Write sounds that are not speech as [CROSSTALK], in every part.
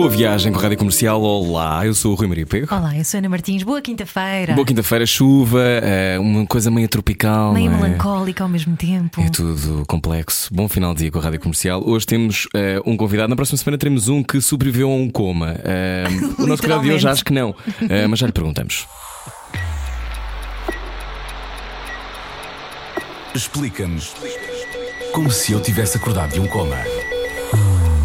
Boa viagem com a Rádio Comercial. Olá, eu sou o Rui Maria Pego. Olá, eu sou Ana Martins. Boa quinta-feira. Boa quinta-feira, chuva, é, uma coisa meio tropical. Meio é? melancólica ao mesmo tempo. É tudo complexo. Bom final de dia com a Rádio Comercial. Hoje temos eh, um convidado. Na próxima semana teremos um que sobreviveu a um coma. Eh, [LAUGHS] o nosso convidado de hoje acho que não, Eh, mas já lhe perguntamos. Explica-nos como se eu tivesse acordado de um coma.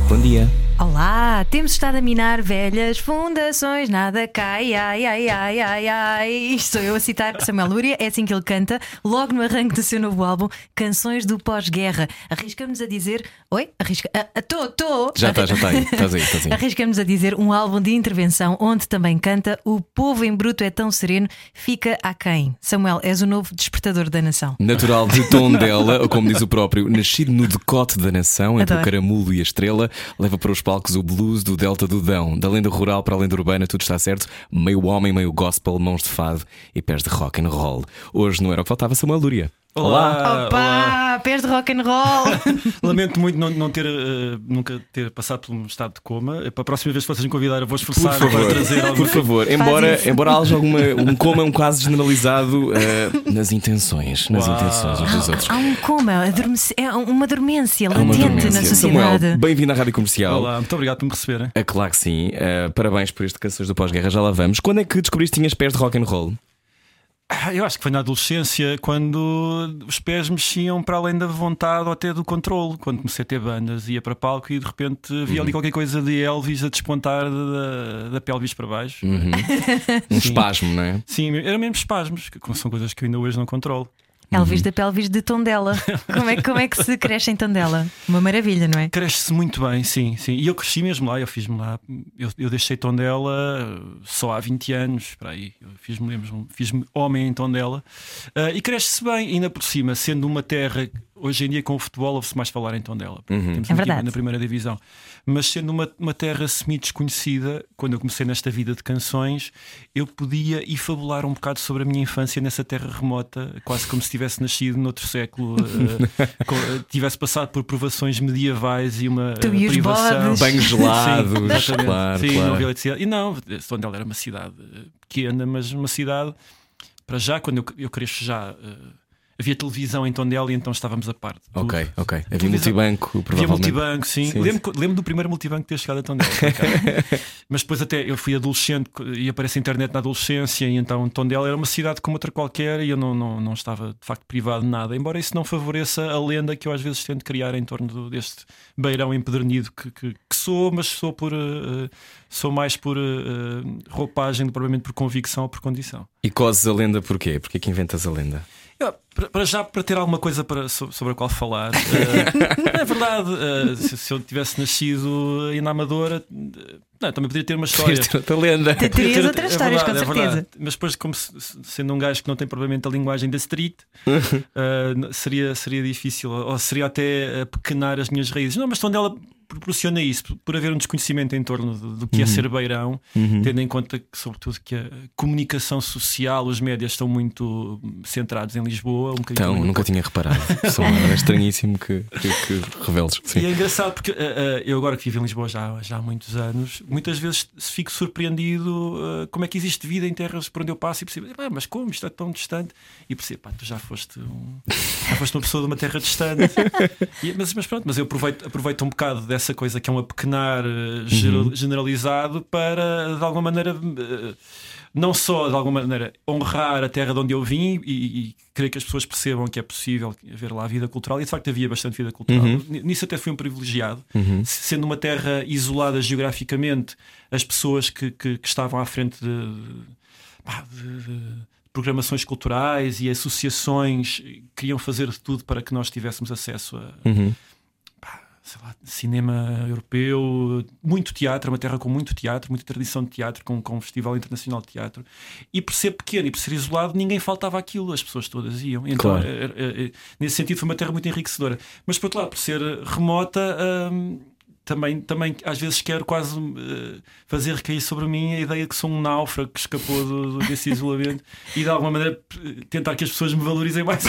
Bom dia. Olá, temos estado a minar velhas fundações, nada cai, ai, ai, ai, ai, ai. Isto sou eu a citar Samuel Lúria, é assim que ele canta, logo no arranque do seu novo álbum, Canções do Pós-Guerra. Arriscamos a dizer. Oi? Arrisca. Estou, estou. Já está, já está aí. Estás aí, estás aí. Arriscamos a dizer um álbum de intervenção onde também canta O povo em bruto é tão sereno, fica a quem? Samuel, és o novo despertador da nação. Natural de Tondela, ou como diz o próprio, nascido no decote da nação, entre Adoro. o caramulo e a estrela, leva para os palcos o blues do Delta do Dão. Da lenda rural para a lenda urbana, tudo está certo. Meio homem, meio gospel, mãos de fado e pés de rock and roll. Hoje não era o que faltava, Samuel Lúria. Olá, Opa, pés de rock and roll. [LAUGHS] Lamento muito não, não ter, eh, nunca ter passado por um estado de coma. Eh, Para a próxima vez que vocês me convidarem, eu vou Por esforçar favor, para trazer por alguma favor. Embora, embora haja alguma. Um [LAUGHS] coma é um caso generalizado eh, nas intenções. Nas Uau. intenções uns dos outros. Há um coma, adormece- é uma dormência Há uma latente dormência. na sociedade. Bem-vindo à Rádio Comercial. Olá, muito obrigado por me receberem. É claro que sim. Eh, parabéns por este Canções do Pós-Guerra, já lá vamos. Quando é que descobriste que tinhas pés de rock and roll? Eu acho que foi na adolescência quando os pés mexiam para além da vontade ou até do controle. Quando comecei a ter bandas, ia para palco e de repente havia Uhum. ali qualquer coisa de Elvis a despontar da, da pelvis para baixo. Uhum. [LAUGHS] Um espasmo, não é? Sim, eram mesmo espasmos, que são coisas que eu ainda hoje não controlo. Elvis da pelvis de Tondela. [LAUGHS] Como é, como é que se cresce em Tondela? Uma maravilha, não é? Cresce-se muito bem, sim, sim. E eu cresci mesmo lá, eu fiz-me lá, eu, eu deixei Tondela só há 20 anos, para aí, eu fiz-me mesmo, fiz-me homem em Tondela uh, e cresce-se bem, ainda por cima, sendo uma terra. Hoje em dia, com o futebol, ouve-se mais falar em Tondela. porque Temos É verdade. na primeira divisão. Mas sendo uma, uma terra semi-desconhecida, quando eu comecei nesta vida de canções, eu podia ir fabular um bocado sobre a minha infância nessa terra remota, quase como se tivesse nascido noutro século, [LAUGHS] uh, tivesse passado por provações medievais e uma Tu uh, privação. Banhos gelados, Sim, exatamente. claro, Sim, claro. não havia eletricidade. E não, Tondela era uma cidade eh, pequena, mas uma cidade para já, quando eu, eu cresço já. eh, Havia televisão em Tondela e então estávamos a parte. Ok, ok. Havia Televisão- multibanco, Havia provavelmente. multibanco, sim. Sim, lembro, lembro do primeiro multibanco ter chegado a Tondela. [LAUGHS] Mas depois até eu fui adolescente e aparece a internet na adolescência e então Tondela era uma cidade como outra qualquer e eu não, não, não estava de facto privado de nada. Embora isso não favoreça a lenda que eu às vezes tento criar em torno do- deste beirão empedernido que, que, que sou, mas sou por eh, sou mais por eh, roupagem do propriamente por convicção ou por condição. E cozes a lenda porquê? Porquê que inventas a lenda? Eu, para, já, para ter alguma coisa para, so- sobre a qual falar, eh, [LAUGHS] é verdade. eh, se, se eu tivesse nascido aí na Amadora, eh, não, também poderia ter uma história. Ter outra lenda. Te- Terias outras é histórias, verdade, com é certeza. verdade. Mas depois, como se- se- sendo um gajo que não tem propriamente a linguagem da street, [LAUGHS] seria, seria difícil, ou seria até pequenar as minhas raízes. Não, mas onde ela proporciona isso, por- haver um desconhecimento em torno do, do que Uhum. é ser beirão, tendo em conta que, sobretudo, que a comunicação social, os médias estão muito centrados em Lisboa. Um Então, nunca tinha reparado. [LAUGHS] Só é estranhíssimo que, que, que reveles. E Sim. é engraçado porque uh, uh, eu agora que vivo em Lisboa já, já há muitos anos, muitas vezes fico surpreendido uh, como é que existe vida em terras por onde eu passo e percebo, "Ah, mas como isto é tão distante? E percebo, pá, tu já foste, um, já foste uma pessoa de uma terra distante. [LAUGHS] E- mas, mas pronto, mas eu aproveito, aproveito um bocado dessa coisa que é um apequenar uh, geral- generalizado para de alguma maneira. uh, não só de alguma maneira honrar a terra de onde eu vim e, e querer que as pessoas percebam que é possível haver lá vida cultural, e de facto havia bastante vida cultural. N- Nisso até fui um privilegiado, Se- sendo uma terra isolada geograficamente, as pessoas que, que- que estavam à frente de, de- de programações culturais e associações queriam fazer de tudo para que nós tivéssemos acesso a. Uhum. Sei lá, cinema europeu, muito teatro, uma terra com muito teatro, muita tradição de teatro, com, com um festival internacional de teatro. E por ser pequeno e por ser isolado, ninguém faltava aquilo, as pessoas todas iam. Então, Claro. é- é- é- nesse sentido, foi uma terra muito enriquecedora. Mas por outro lado, por ser remota. hum, também, também às vezes quero quase eh, fazer recair sobre mim a ideia que sou um náufrago que escapou do- do- desse isolamento e de alguma maneira tentar que as pessoas me valorizem mais.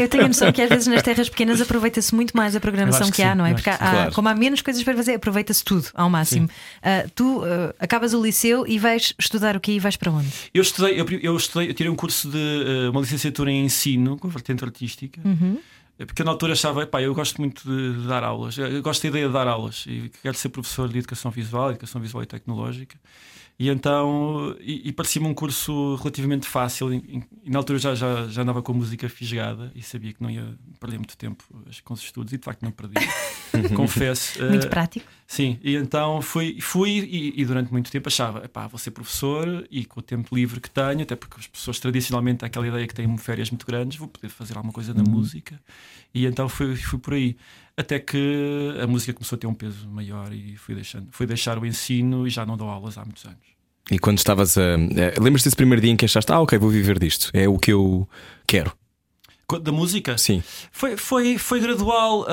Eu tenho a noção que às vezes nas terras pequenas aproveita-se muito mais a programação que, que há, sim, não é? Porque há- Claro. como há menos coisas para fazer, aproveita-se tudo ao máximo. Ah, tu ah, acabas o liceu e vais estudar o quê e vais para onde? Eu estudei, eu, eu estudei, eu tirei um curso de eh, uma licenciatura em ensino com vertente artística. Uhum. É Porque eu na altura achava, pá, eu gosto muito de, dar aulas, eu gosto da ideia de dar aulas e quero ser professor de educação visual, educação visual e tecnológica. E então, e, e parecia-me um curso relativamente fácil. E, na altura já, já, já andava com a música fisgada e sabia que não ia perder muito tempo com os estudos, e de facto não perdi, [LAUGHS] confesso. Muito Eh, prático. Sim, e então fui, fui e, e durante muito tempo achava, pá, vou ser professor e com o tempo livre que tenho, até porque as pessoas tradicionalmente têm aquela ideia que têm férias muito grandes, vou poder fazer alguma coisa na música. E então fui, fui por aí. Até que a música começou a ter um peso maior e fui deixando, fui deixar o ensino e já não dou aulas há muitos anos. E quando estavas a. eh, Lembras-te desse primeiro dia em que achaste, ah, ok, vou viver disto, é o que eu quero? Da música? Sim. Foi, foi, foi gradual.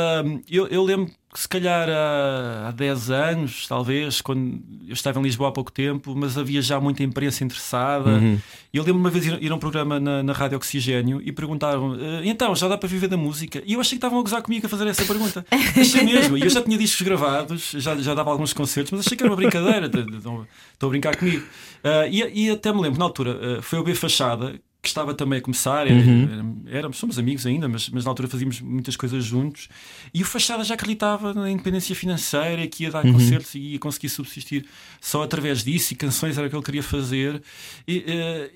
eu, eu lembro que se calhar há, há 10 anos, talvez, quando eu estava em Lisboa há pouco tempo, mas havia já muita imprensa interessada. Uhum. E eu lembro uma vez ir, ir a um programa na, na Rádio Oxigênio e perguntaram: "Eh, então, já dá para viver da música? E eu achei que estavam a gozar comigo a fazer essa pergunta. [LAUGHS] achei mesmo. E eu já tinha discos gravados, já, já dava alguns concertos, mas achei que era uma brincadeira. de- de- Estão a brincar comigo. Ah, e, e até me lembro, na altura, ah, foi o B Fachada. Que estava também a começar, era- Uhum. era- somos amigos ainda, mas, mas na altura fazíamos muitas coisas juntos. E o Fachada já acreditava na independência financeira, que ia dar Uhum. concertos e ia conseguir subsistir só através disso, e canções era o que ele queria fazer. E, eh,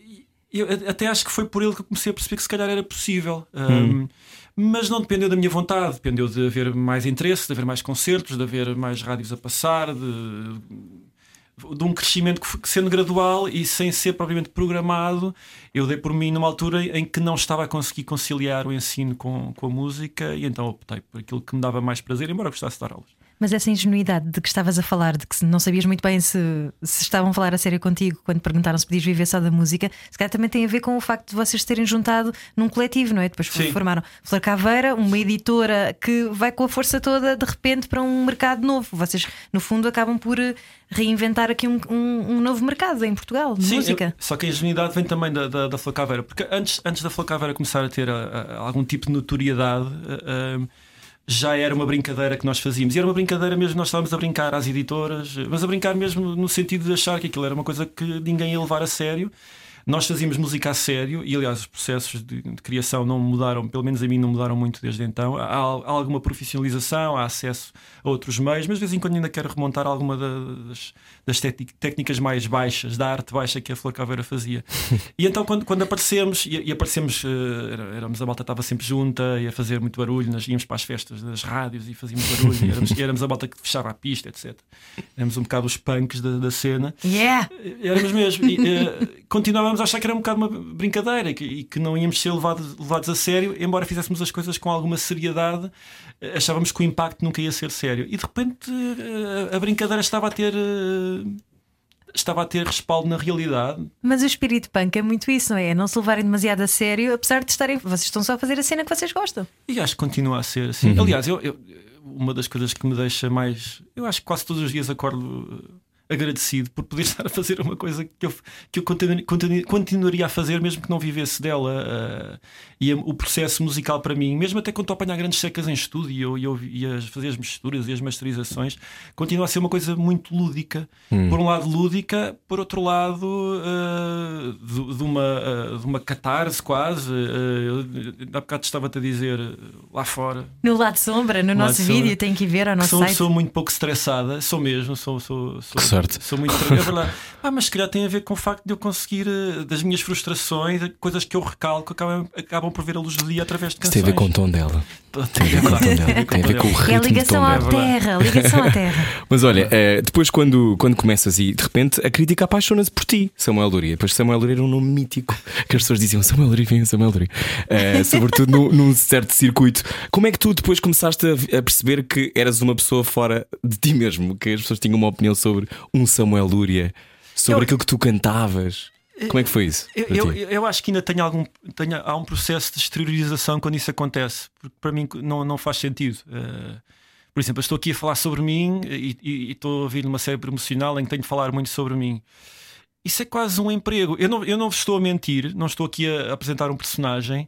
eu até acho que foi por ele que eu comecei a perceber que se calhar era possível. Um, mas não dependeu da minha vontade, dependeu de haver mais interesse, de haver mais concertos, de haver mais rádios a passar, de, de um crescimento que, sendo gradual e sem ser propriamente programado, eu dei por mim numa altura em que não estava a conseguir conciliar o ensino com, com a música e então optei por aquilo que me dava mais prazer, embora gostasse de dar aulas. Mas essa ingenuidade de que estavas a falar, de que não sabias muito bem se, se estavam a falar a sério contigo quando perguntaram se podias viver só da música, se calhar também tem a ver com o facto de vocês terem juntado num coletivo, não é? Depois Sim. formaram Flor Caveira, uma editora que vai com a força toda de repente para um mercado novo. Vocês, no fundo, acabam por eh, reinventar aqui um, um- um novo mercado em Portugal de Sim, música. eu- só que a ingenuidade vem também da, da, da Flor Caveira, porque antes, antes da Flor Caveira começar a ter a- a- algum tipo de notoriedade, a- já era uma brincadeira que nós fazíamos. E era uma brincadeira mesmo, nós estávamos a brincar às editoras, mas a brincar mesmo no sentido de achar que aquilo era uma coisa que ninguém ia levar a sério. Nós fazíamos música a sério e, aliás, os processos de, de criação não mudaram, pelo menos a mim não mudaram muito desde então. Há, há alguma profissionalização, há acesso a outros meios, mas de vez em quando ainda quero remontar alguma da- das, das técnicas mais baixas, da arte baixa que a Flor Caveira fazia. [LAUGHS] e então, quando, quando aparecemos, e, e aparecemos, era- éramos, a malta estava sempre junta, ia fazer muito barulho, nós íamos para as festas das rádios e fazíamos barulho, e éramos, e [LAUGHS] éramos a malta que fechava a pista, etc. Éramos um bocado os punks da, da cena. Yeah! Éramos mesmo. E, eh, continuávamos a achar que era um bocado uma brincadeira e que, e que não íamos ser levados, levados a sério, embora fizéssemos as coisas com alguma seriedade, eh, achávamos que o impacto nunca ia ser sério. E de repente eh, a brincadeira estava a ter. eh, Estava a ter respaldo na realidade. Mas o espírito punk é muito isso, não é? É não se levarem demasiado a sério, apesar de estarem. Vocês estão só a fazer a cena que vocês gostam. E acho que continua a ser assim. Aliás, eu, eu- uma das coisas que me deixa mais. Eu acho que quase todos os dias acordo agradecido por poder [LAUGHS] estar a fazer uma coisa que eu, que eu continu- continu- continuaria a fazer mesmo que não vivesse dela. eh, e a- o processo musical para mim, mesmo até quando estou a apanhar grandes secas em estúdio e eu, e eu a fazer as misturas e as masterizações, continua a ser uma coisa muito lúdica. Por um lado, lúdica, por outro lado, eh, de, de uma, eh, de uma catarse quase. eh, há bocado estava-te a dizer lá fora. No lado sombra, no lado nosso sombra. vídeo, tem que ir ver ao que nosso sou site. pessoa muito pouco estressada, sou mesmo, sou, sou, sou, Que sorte. sou muito é [LAUGHS] verdade. Ah, mas se calhar tem a ver com o facto de eu conseguir eh, das minhas frustrações, coisas que eu recalco, acabam, acabam por ver a luz do dia através de Isso canções. tem a ver com o tom dela. Tem a ver com o tom dela. Tem a ver com o É a ritmo do tom ligação à terra, a ligação à terra. [LAUGHS] Mas olha, eh, depois quando, quando começas e de repente a crítica apaixona-se por ti, Samuel Luria. Depois Samuel Luria era um nome mítico [LAUGHS] que as pessoas diziam Samuel Luria, vem Samuel Luria. Eh, sobretudo num, num certo circuito. Como é que tu depois começaste a, a perceber que eras uma pessoa fora de ti mesmo? Que as pessoas tinham uma opinião sobre um Samuel Luria, sobre Eu- aquilo que tu cantavas? Como é que foi isso? Eu, eu, eu acho que ainda tenho algum, tenho, há um processo de exteriorização quando isso acontece, porque para mim não, não faz sentido. Eh, por exemplo, eu estou aqui a falar sobre mim e, e- e estou a ouvir numa série promocional em que tenho de falar muito sobre mim. Isso é quase um emprego. Eu não, eu não estou a mentir, não estou aqui a apresentar um personagem,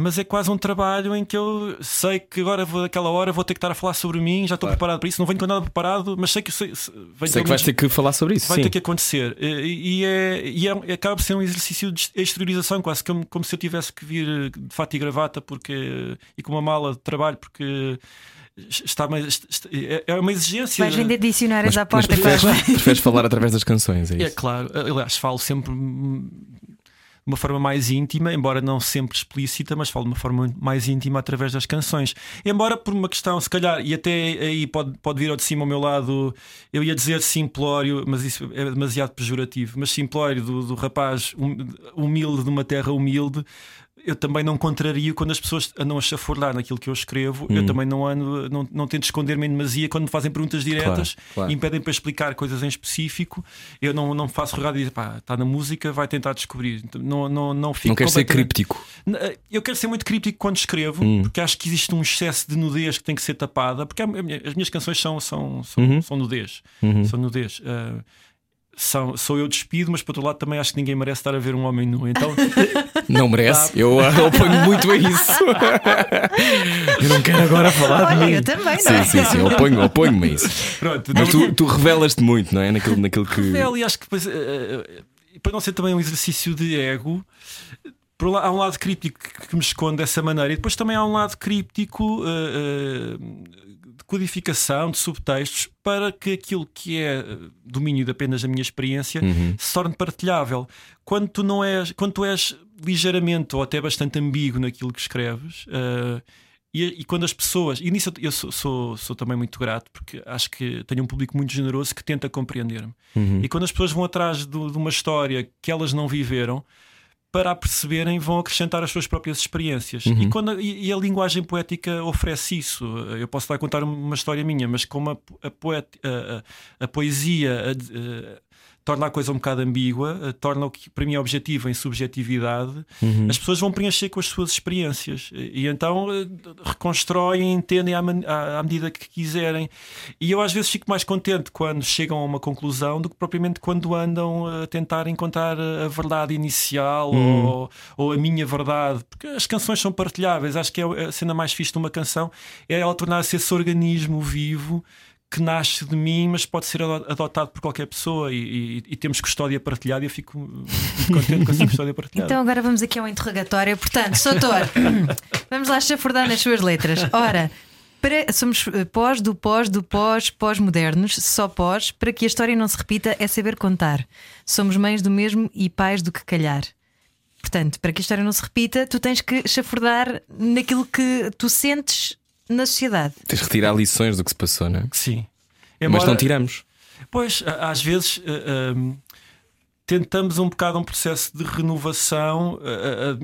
mas é quase um trabalho em que eu sei que agora, vou, daquela hora, vou ter que estar a falar sobre mim, já estou preparado para isso. Não venho com nada preparado, mas sei que sei, sei, Sei que vais ter que falar sobre isso. vai sim. ter que acontecer. E, e é, e é- acaba por ser um exercício de exteriorização, quase como, como se eu tivesse que vir de fato e gravata porque, e com uma mala de trabalho, porque está uma, é é uma exigência. Vais vender dicionários Mas, à mas porta. preferes, quase. preferes falar através das canções, é É isso? claro, aliás, falo sempre uma forma mais íntima, embora não sempre explícita, mas falo de uma forma mais íntima através das canções. Embora por uma questão, se calhar, e até aí pode, pode vir ao de cima ao meu lado, eu ia dizer simplório, mas isso é demasiado pejorativo, mas simplório do, do rapaz hum- humilde de uma terra humilde. Eu também não contrario quando as pessoas andam a chafurdar naquilo que eu escrevo. Eu também não ando, não, não tento esconder-me em demasia quando me fazem perguntas diretas claro. e me pedem para explicar coisas em específico. Eu não, não faço rogado e dizer, pá, está na música, vai tentar descobrir. Não, não, não fico Não queres ser críptico. Eh, Eu quero ser muito críptico quando escrevo, Hum. porque acho que existe um excesso de nudez que tem que ser tapada. Porque as minhas canções são, são, são, Uhum. são nudez. Uhum. São nudez. Eh, são, sou eu despido, mas por outro lado também acho que ninguém merece estar a ver um homem nu. Então [LAUGHS] Não merece, eu ah, oponho muito a isso. eu não quero agora falar de Olha, mim. eu também, não é? Sim, sim, sim, eu oponho, oponho-me a isso. pronto. Mas não- tu, tu revelas-te muito, não é? Naquilo, naquilo que. Revelo e acho que depois, eh, para não ser também um exercício de ego, por um há um lado críptico que- me esconde dessa maneira, e depois também há um lado críptico eh, eh, de codificação, de subtextos, para que aquilo que é eh, domínio de apenas da minha experiência Uhum. se torne partilhável. Quando tu não és, quando tu és ligeiramente ou até bastante ambíguo naquilo que escreves. eh, e, e quando as pessoas, e nisso eu- eu sou, sou, sou também muito grato, porque acho que tenho um público muito generoso que tenta compreender-me. Uhum. E quando as pessoas vão atrás do- de uma história que elas não viveram, para a perceberem, vão acrescentar as suas próprias experiências. Uhum. E, quando, a- e- a linguagem poética oferece isso. Eu posso estar a contar uma história minha, mas como a, a, poet- a- a- poesia torna a coisa um bocado ambígua, a- torna o que para mim é objetivo em subjetividade, Uhum. as pessoas vão preencher com as suas experiências e, e então eh, reconstroem, entendem à, à- à medida que quiserem. E eu às vezes fico mais contente quando chegam a uma conclusão do que propriamente quando andam a tentar encontrar a verdade inicial Hum. ou, ou a minha verdade, porque as canções são partilháveis. Acho que é a cena mais fixe de uma canção é ela tornar-se esse organismo vivo. Que nasce de mim, mas pode ser ado- adotado por qualquer pessoa e, e- e temos custódia partilhada. E eu fico muito contente com essa custódia partilhada. Então agora vamos aqui ao interrogatório. Portanto, Soutor, [LAUGHS] vamos lá chafurdar nas suas letras. Ora, para- somos eh, pós do pós do pós, pós-modernos, só pós, para que a história não se repita é saber contar. Somos mães do mesmo e pais do que calhar. Portanto, para que a história não se repita, tu tens que chafurdar naquilo que tu sentes na sociedade. Tens de retirar lições do que se passou, não é? Sim. Mas Embora- não tiramos. Pois, às vezes um, tentamos um bocado um processo de renovação. eh,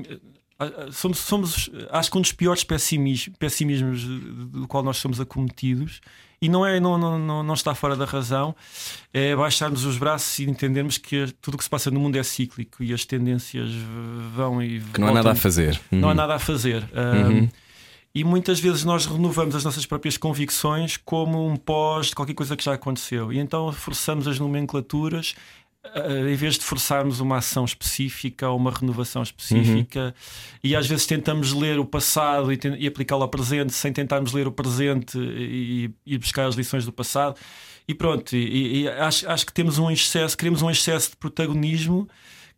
eh, somos, somos, acho que um dos piores pessimis- pessimismos do qual nós somos acometidos. E não, é, não, não, não, não está fora da razão, é baixarmos os braços e entendermos que tudo o que se passa no mundo é cíclico e as tendências vão e Que não há nada a fazer. não há Uhum. nada a fazer. Uhum. E muitas vezes nós renovamos as nossas próprias convicções como um pós de qualquer coisa que já aconteceu. E então forçamos as nomenclaturas eh, em vez de forçarmos uma ação específica ou uma renovação específica. E às vezes tentamos ler o passado e, e aplicá-lo ao presente sem tentarmos ler o presente e, e buscar as lições do passado. E pronto, e, e acho, acho que temos um excesso, queremos um excesso de protagonismo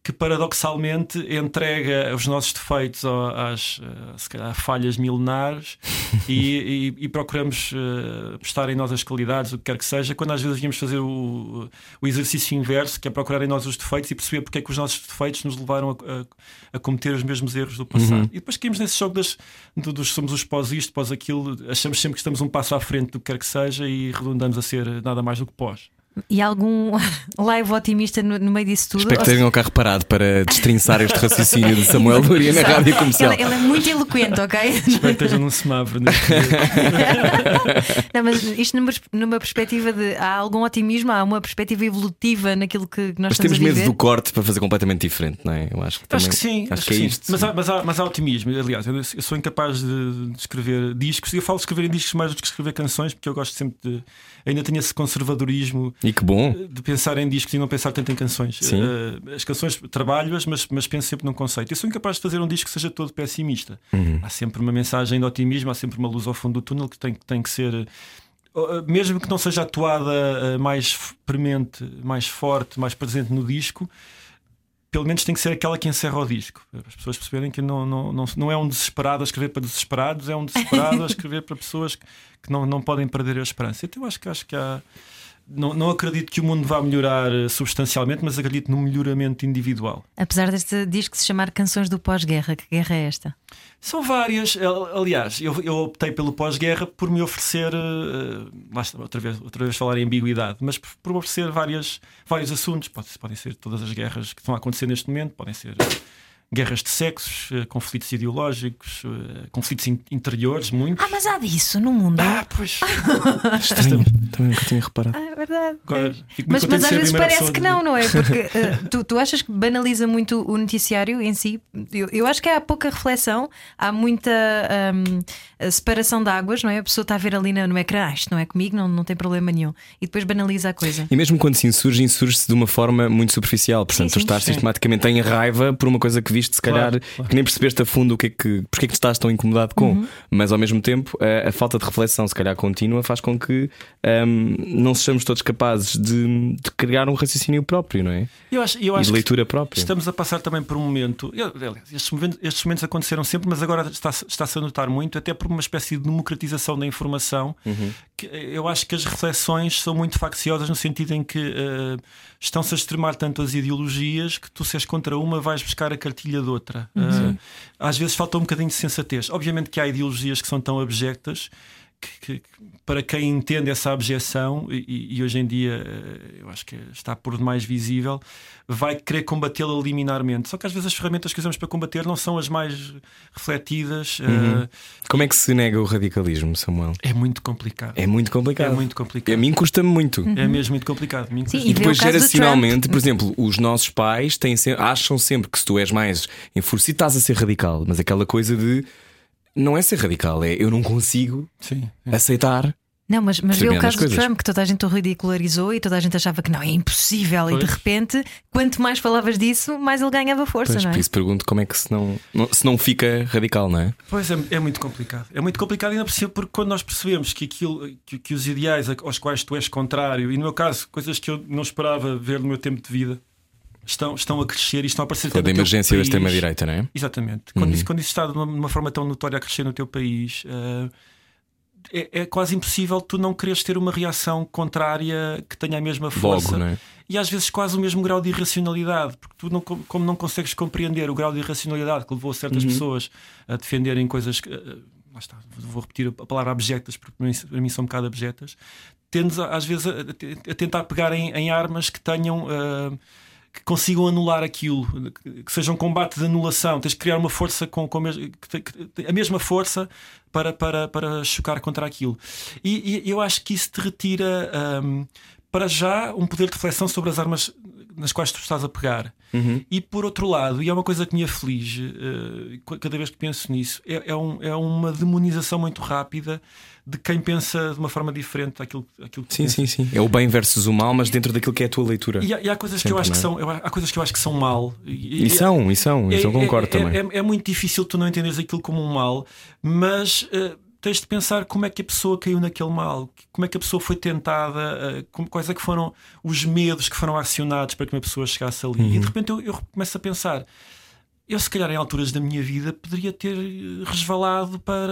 que paradoxalmente entrega os nossos defeitos às eh, se calhar, falhas milenares [LAUGHS] e, e- e procuramos eh, postar em nós as qualidades, o que quer que seja, quando às vezes devíamos fazer o, o exercício inverso, que é procurar em nós os defeitos e perceber porque é que os nossos defeitos nos levaram a, a- a cometer os mesmos erros do passado. E depois caímos nesse jogo das, do- dos somos os pós isto, pós aquilo, achamos sempre que estamos um passo à frente do que quer que seja e redundamos a ser nada mais do que pós. E algum [LAUGHS] live otimista no, no meio disso tudo? Espero que tenham o carro parado para destrinçar este raciocínio de Samuel Luria na rádio comercial. Ele, ele é muito eloquente, ok? Espero que estejam num semáforo. [LAUGHS] Não, mas isto numa, numa perspectiva de. Há algum otimismo, há uma perspectiva evolutiva naquilo que nós Mas estamos temos a medo viver. do corte para fazer completamente diferente, não é? Eu acho que, também, Acho que sim, Acho que é sim. isto. Mas, há, mas, há, mas há otimismo. Aliás, eu, eu sou incapaz de, de escrever discos. Eu falo de escrever em discos mais do que escrever canções, porque eu gosto sempre de. Ainda tenho esse conservadorismo E que bom. de pensar em discos e não pensar tanto em canções. Sim. Eh, as canções trabalho-as, mas, mas penso sempre num conceito. Eu sou incapaz de fazer um disco que seja todo pessimista. Uhum. Há sempre uma mensagem de otimismo, há sempre uma luz ao fundo do túnel que tem, que tem que ser. eh, Mesmo que não seja atuada eh, mais premente, mais forte, mais presente no disco, pelo menos tem que ser aquela que encerra o disco. Para as pessoas perceberem que não, não, não, não é um desesperado a escrever para desesperados, é um desesperado a [LAUGHS] escrever para pessoas que, que não, não podem perder a esperança. Então eu acho que acho que há. Não, não acredito que o mundo vá melhorar eh, substancialmente, mas acredito no melhoramento individual. Apesar deste disco se chamar Canções do Pós-Guerra, que guerra é esta? São várias. Al- Aliás, eu, eu optei pelo pós-guerra por me oferecer. lá está, outra vez, outra vez falar em ambiguidade, mas por, por me oferecer várias, vários assuntos. Pode, podem ser todas as guerras que estão a acontecer neste momento, podem ser eh, guerras de sexos, conflitos ideológicos, conflitos in- interiores, muitos. Ah, mas há disso no mundo. Ah, pois. [LAUGHS] Estranho. Também nunca tinha reparado. Ah, verdade. Fico muito Mas, mas às vezes parece pessoa que não, não é? Porque [LAUGHS] eh, tu, tu achas que banaliza muito o noticiário em si? Eu, eu acho que há pouca reflexão, há muita a separação de águas, não é? A pessoa está a ver ali no, no ecrã, ah, isto não é comigo, não, não tem problema nenhum. E depois banaliza a coisa. E mesmo quando se insurge, insurge-se de uma forma muito superficial. Portanto, Sim, tu sim. estás Sim. sistematicamente em raiva por uma coisa que viste, se calhar, Claro, claro. que nem percebeste a fundo o que é que, porque é que tu estás tão incomodado com. Uhum. Mas ao mesmo tempo, a, a falta de reflexão, se calhar contínua, faz com que hum, não sejamos todos capazes de, de criar um raciocínio próprio, não é? Eu acho, eu E acho de que leitura própria. Estamos a passar também por um momento. eu- aliás, Estes momentos, estes momentos aconteceram sempre, mas agora está- está-se a notar muito, até por uma espécie de democratização da informação. Que eh, eu acho que as reflexões são muito facciosas no sentido em que eh, estão-se a extremar tanto as ideologias que tu, se és contra uma, vais buscar a cartilha de outra. Eh, às vezes falta um bocadinho de sensatez. Obviamente que há ideologias que são tão abjectas. Que, que- para quem entende essa abjeção, e, e hoje em dia eh, eu acho que está por demais visível, vai querer combatê-la liminarmente. Só que às vezes as ferramentas que usamos para combater não são as mais refletidas. eh, Como é que se nega o radicalismo, Samuel? é muito complicado. É muito É complicado. muito complicado. A mim custa-me muito. É mesmo muito complicado. Sim, E E depois, geracionalmente, por exemplo, os nossos pais têm se- acham sempre que se tu és mais enfurecido, estás a ser radical. Mas aquela coisa de não é ser radical, é eu não consigo Sim, é. aceitar. Não, mas, mas vê o caso do coisas. Trump, que toda a gente o ridicularizou e toda a gente achava que não, é impossível. E de Pois. repente, quanto mais falavas disso, mais ele ganhava força, Pois, não é? por isso pergunto como é que se não, se não fica radical, não é? Pois é, é muito complicado. É muito complicado ainda por cima porque quando nós percebemos que aquilo, que, que os ideais aos quais tu és contrário, e no meu caso, coisas que eu não esperava ver no meu tempo de vida, estão, estão a crescer e estão a aparecer É tanto da emergência da país. extrema-direita, não é? Exatamente. Quando, Uhum. isso, quando isso está de uma, de uma forma tão notória a crescer no teu país, eh, é, é quase impossível tu não quereres ter uma reação contrária que tenha a mesma força Logo, é? e às vezes quase o mesmo grau de irracionalidade, porque tu, não, como não consegues compreender o grau de irracionalidade que levou certas Uhum. pessoas a defenderem coisas que. eh, lá está, vou repetir a palavra abjetas, porque para mim, são um bocado abjetas, tendes às vezes a, a- tentar pegar em, em armas que tenham. eh, que consigam anular aquilo, que- seja um combate de anulação. Tens que criar uma força com, com a mesma força para, para, para chocar contra aquilo. E, e eu acho que isso te retira, hum, para já, um poder de reflexão sobre as armas nas quais tu estás a pegar. Uhum. E por outro lado, e é uma coisa que me aflige eh, cada vez que penso nisso, é, é, um- é uma demonização muito rápida de quem pensa de uma forma diferente daquilo, daquilo que Sim, pensa. sim, sim. É o bem versus o mal, mas dentro daquilo que é a tua leitura. E há, e há coisas que Sempre, eu acho que não são, eu- há coisas que eu acho que são mal. E, E são, e são, isso eu concordo é, também. É, é muito difícil tu não entenderes aquilo como um mal, mas eh, tens de pensar como é que a pessoa caiu naquele mal, como é que a pessoa foi tentada, como, quais é que foram os medos que foram acionados para que uma pessoa chegasse ali. Uhum. E de repente eu, eu começo a pensar. Eu, se calhar, em alturas da minha vida, poderia ter resvalado para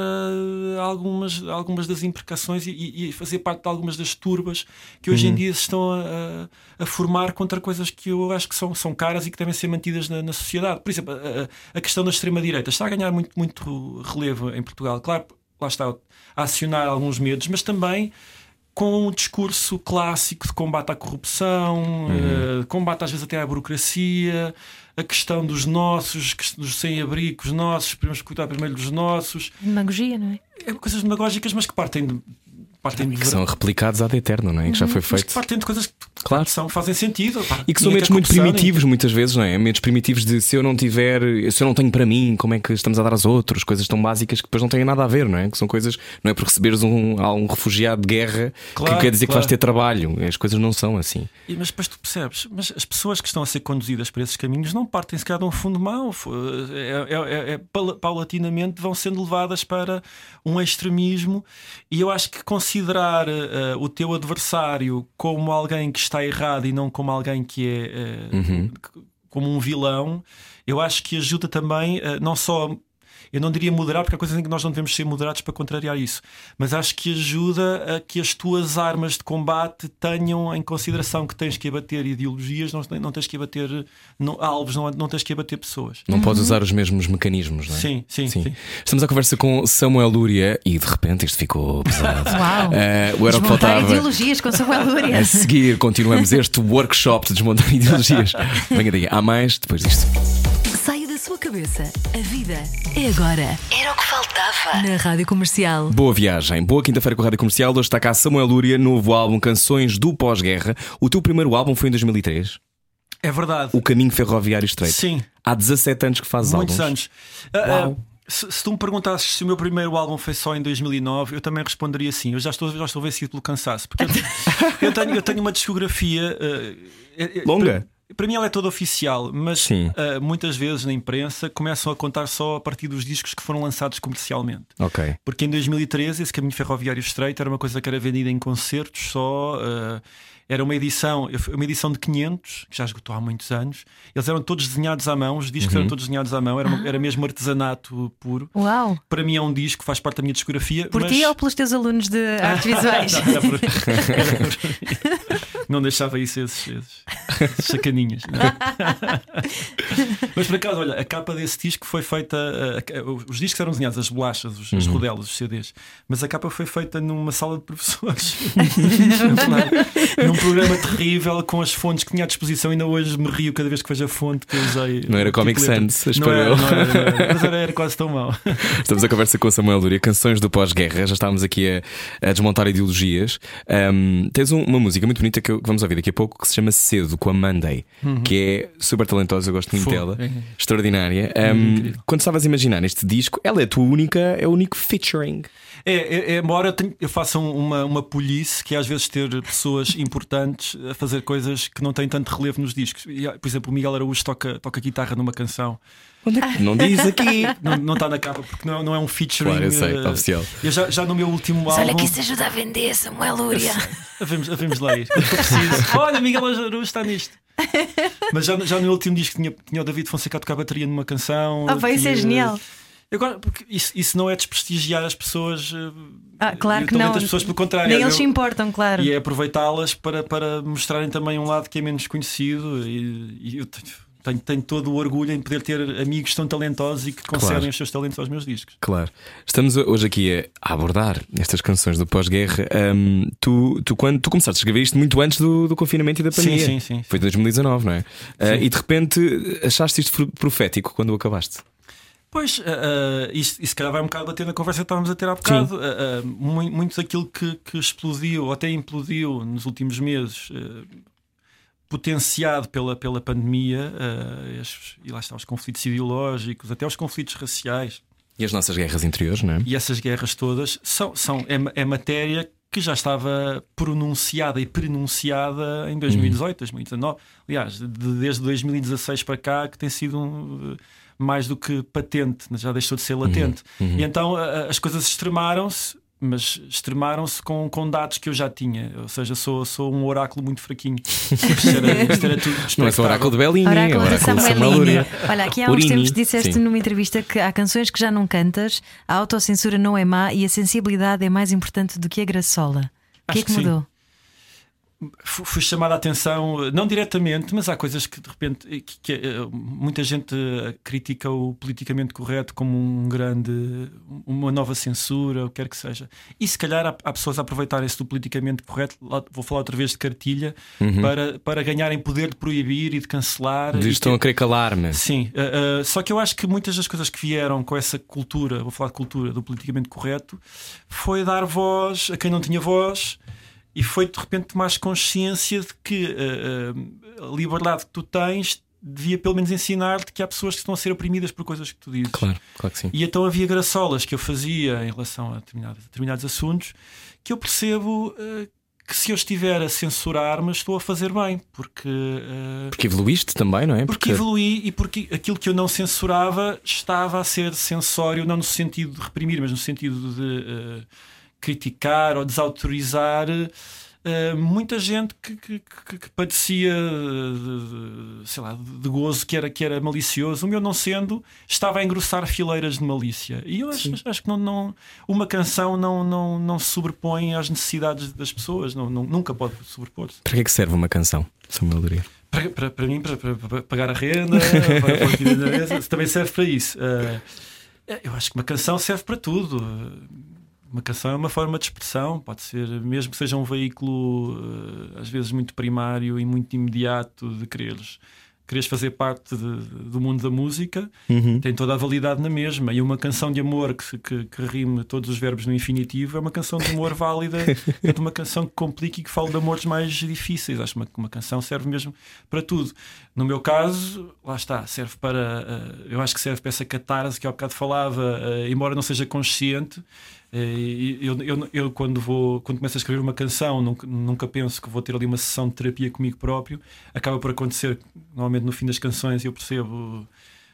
algumas, algumas das imprecações e, e fazer parte de algumas das turbas que hoje em dia se estão a, a, formar contra coisas que eu acho que são, são caras e que devem ser mantidas na, na sociedade. Por exemplo, a, a questão da extrema-direita está a ganhar muito, muito relevo em Portugal. Claro, lá está a acionar alguns medos, mas também com um discurso clássico de combate à corrupção, uhum. uh, combate às vezes até à burocracia, a questão dos nossos, dos sem-abrigos nossos, podemos cuidar primeiro dos nossos. Demagogia, não é? é? Coisas demagógicas, mas que partem de partem de... que são replicados ad eterno, não é? Que já foi feito. Mas que partem de coisas que claro. são, fazem sentido. Pá, e que são medos muito primitivos, nem... muitas vezes, não é? Medos primitivos de se eu não tiver, se eu não tenho para mim, como é que estamos a dar aos outros? Coisas tão básicas que depois não têm nada a ver, não é? Que são coisas, não é por receberes um, um refugiado de guerra claro, que quer dizer claro. que vais ter trabalho. As coisas não são assim. E, mas depois tu percebes, mas as pessoas que estão a ser conduzidas por esses caminhos não partem sequer de um fundo mau. É, é, é, é paulatinamente vão sendo levadas para um extremismo e eu acho que considerar uh, o teu adversário como alguém que está errado e não como alguém que é uh, uhum. como um vilão, eu acho que ajuda também uh, não só eu não diria moderar, porque há coisas em que nós não devemos ser moderados para contrariar isso, mas acho que ajuda a que as tuas armas de combate tenham em consideração que tens que abater ideologias, não, não tens que abater não, alvos, não, não tens que abater pessoas. Não uhum. podes usar os mesmos mecanismos, não é? Sim, sim, sim, sim. Estamos à conversa com Samuel Lúria e de repente isto ficou pesado. [LAUGHS] Uau! Uh, o era que faltava. ideologias com Samuel Lúria. A seguir, continuamos este workshop de desmontar [LAUGHS] ideologias. Venha daí, há mais depois disto sua cabeça. A vida é agora. Era o que faltava. Na Rádio Comercial. Boa viagem. Boa quinta-feira com a Rádio Comercial. Hoje está cá Samuel Lúria, novo álbum Canções do Pós-Guerra. O teu primeiro álbum foi em 2003? É verdade. O Caminho Ferroviário Estreito. Sim. Há 17 anos que fazes Muitos álbuns. Muitos anos. Uh, uh, se, se, tu me perguntasses se o meu primeiro álbum foi só em 2009, eu também responderia sim. Eu já estou, já estou vencido pelo cansaço. Porque [LAUGHS] eu, eu, tenho, eu tenho uma discografia uh, longa. Para mim ela é toda oficial, mas uh, muitas vezes na imprensa começam a contar só a partir dos discos que foram lançados comercialmente. Ok. Porque em 2013 esse caminho ferroviário estreito era uma coisa que era vendida em concertos só. Uh, era uma edição, uma edição de 500, que já esgotou há muitos anos. Eles eram todos desenhados à mão, os discos uhum. eram todos desenhados à mão, era, uma, era mesmo artesanato puro. Uau! Para mim é um disco, faz parte da minha discografia. Por mas... ti ou pelos teus alunos de [LAUGHS] artes visuais? não, era por... [LAUGHS] era por... não deixava isso esses, esses [LAUGHS] sacaninhas. [LAUGHS] mas por acaso, olha, a capa desse disco foi feita. os discos eram desenhados, as bolachas, os, as uhum. rodelas, os CDs, mas a capa foi feita numa sala de professores. [LAUGHS] num programa terrível com as fontes que tinha à disposição. Ainda hoje me rio cada vez que vejo a fonte que eu usei. Não era Comic Sans, espero não era, não era, não era, mas era, era, quase tão mau. Estamos a conversa com o Samuel Luria, canções do pós-guerra. Já estávamos aqui a, a desmontar ideologias. Um, tens um, uma música muito bonita que, eu, que, vamos ouvir daqui a pouco que se chama Cedo, com a Monday, uhum. que é super talentosa, eu gosto muito dela, é. extraordinária. Um, quando estavas a imaginar este disco, ela é a tua única, é o único featuring. É, é, é embora eu, tenho, eu faça uma, uma polícia que é às vezes ter pessoas [LAUGHS] importantes a fazer coisas que não têm tanto relevo nos discos. Ah, por exemplo, o Miguel Araújo toca, toca guitarra numa canção. Onde é que... Não diz aqui. Não, está na capa porque não, não é um featuring. Claro, eu sei, uh, oficial. Eu já, já no meu último Mas álbum. Olha que isso ajuda a vender, Samuel Lúria. Vamos, vamos lá ir. Preciso. [LAUGHS] Olha, Miguel Araújo está nisto. Mas já, já no último disco tinha, tinha o David Fonseca a tocar bateria numa canção. Ah, vai ser genial. Agora, porque isso, isso não é desprestigiar as pessoas. Eh, ah, claro que não. As pessoas, pelo contrário. Nem eles se importam, claro. E é aproveitá-las para, para mostrarem também um lado que é menos conhecido. E, e eu tenho, tenho, todo o orgulho em poder ter amigos tão talentosos e que concedem claro. os seus talentos aos meus discos. Claro. Estamos hoje aqui a abordar estas canções do pós-guerra. Um, tu, tu, quando, tu começaste a escrever isto muito antes do, do confinamento e da pandemia. Sim, sim, sim. Foi em 2019, não é? Uh, e de repente achaste isto profético quando acabaste? Pois, uh, uh, isso, isso se calhar vai um bocado bater na conversa que estávamos a ter há bocado. Uh, uh, muito, muito daquilo que, que, explodiu ou até implodiu nos últimos meses, potenciado pela, pela pandemia, estes, e lá estão os conflitos ideológicos, até os conflitos raciais. E as nossas guerras interiores, não é? E essas guerras todas são, são, é, é matéria que já estava pronunciada e prenunciada em 2018, uhum. 2019. Aliás, de, desde 2016 para cá, que tem sido um mais do que patente, já deixou de ser latente. Uhum. E então a- as coisas extremaram-se. Mas extremaram-se com, com dados que eu já tinha, ou seja, sou, sou um oráculo muito fraquinho. Isto era, isto era tudo Não é só o oráculo de Bellini, é o Oráculo de oráculo de Samuel Samuelini. Lúria. Olha, aqui há uns Urini, tempos disseste sim. numa entrevista que há canções que já não cantas, a autocensura não é má e a sensibilidade é mais importante do que a graçola. O que é que que sim. mudou? Fu- fui chamada a atenção, eh, não diretamente, mas há coisas que de repente eh, que, que, eh, muita gente critica o politicamente correto como um grande, uma nova censura, o que quer que seja. E se calhar há, há pessoas a aproveitarem-se do politicamente correto, vou falar outra vez de cartilha, para, para ganharem poder de proibir e de cancelar. E Estão a querer calar-me. Sim, uh, uh, só que eu acho que muitas das coisas que vieram com essa cultura, vou falar de cultura do politicamente correto, foi dar voz a quem não tinha voz e foi de repente tomar consciência de que uh, uh, a liberdade que tu tens devia pelo menos ensinar-te que há pessoas que estão a ser oprimidas por coisas que tu dizes. Claro, claro que sim. E então havia graçolas que eu fazia em relação a determinados, determinados assuntos que eu percebo uh, que se eu estiver a censurar-me estou a fazer bem, porque. uh, Porque evoluíste também, não é? porque evoluí e porque aquilo que eu não censurava estava a ser censório, não no sentido de reprimir, mas no sentido de eh, criticar ou desautorizar eh, muita gente que, que, que- que padecia de, de- sei lá, de gozo que era, que era malicioso. O meu não sendo, estava a engrossar fileiras de malícia. E eu acho, acho que não, não, uma canção não, não, não se sobrepõe às necessidades das pessoas, não, não- nunca pode sobrepor-se. Para que é que serve uma canção, Samuel Lúria? Para, para, para mim, para, para- pagar a renda, para também serve para isso. Ah, eu acho que uma canção serve para tudo. Uma canção é uma forma de expressão, pode ser, mesmo que seja um veículo ah, às vezes muito primário e muito imediato de quereres, quereres fazer parte de- do mundo da música, tem toda a validade na mesma. E uma canção de amor que, que, que rime todos os verbos no infinitivo é uma canção de amor válida, [LAUGHS] é de uma canção que complica e que fala de amores mais difíceis. Acho que uma, uma canção serve mesmo para tudo. No meu caso, lá está, serve para. eh, eu acho que serve para essa catarse que há bocado falava, eh, embora não seja consciente. Eh, eu, eu, eu, quando vou quando começo a escrever uma canção nunca, nunca penso que vou ter ali uma sessão de terapia comigo próprio. Acaba por acontecer normalmente no fim das canções eu percebo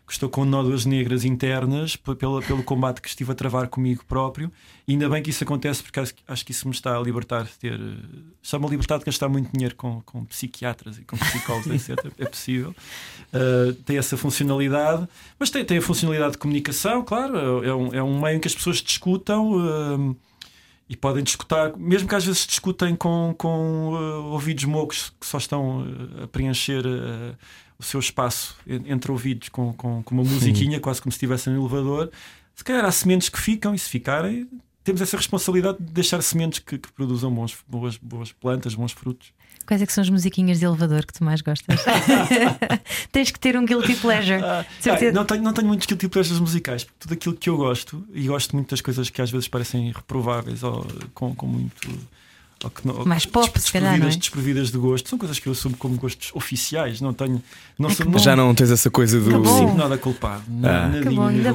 que estou com nódoas negras internas pelo, pelo combate que estive a travar comigo próprio. E ainda bem que isso acontece, porque acho, que- acho que isso me está a libertar de ter. eh, Está-me a libertar de gastar muito dinheiro com, com psiquiatras e com psicólogos, [LAUGHS] etc. É possível. Uh, tem essa funcionalidade, mas tem, tem a funcionalidade de comunicação, claro. É um, é um meio em que as pessoas discutam. uh, e podem discutir, mesmo que às vezes discutem com, com uh, ouvidos mocos que só estão a preencher uh, o seu espaço en- entre ouvidos com, com, com uma musiquinha, quase como se estivessem no elevador. Se calhar há sementes que ficam, e se ficarem, temos essa responsabilidade de deixar sementes que, que produzam bons, boas, boas plantas, bons frutos. Quais é que são as musiquinhas de elevador que tu mais gostas? [LAUGHS] Tens que ter um guilty pleasure. De Ah, não, tenho, não tenho muitos guilty pleasures musicais, porque tudo aquilo que eu gosto, e gosto muito das coisas que às vezes parecem reprováveis ou com, com muito. Ou que não- Mais pop, se calhar, não é? desprovidas de gosto, são coisas que eu assumo como gostos oficiais. Não tenho. Não, Ai, sou, bom. Já não tens essa coisa do. Bom. sinto nada culpado. Ah.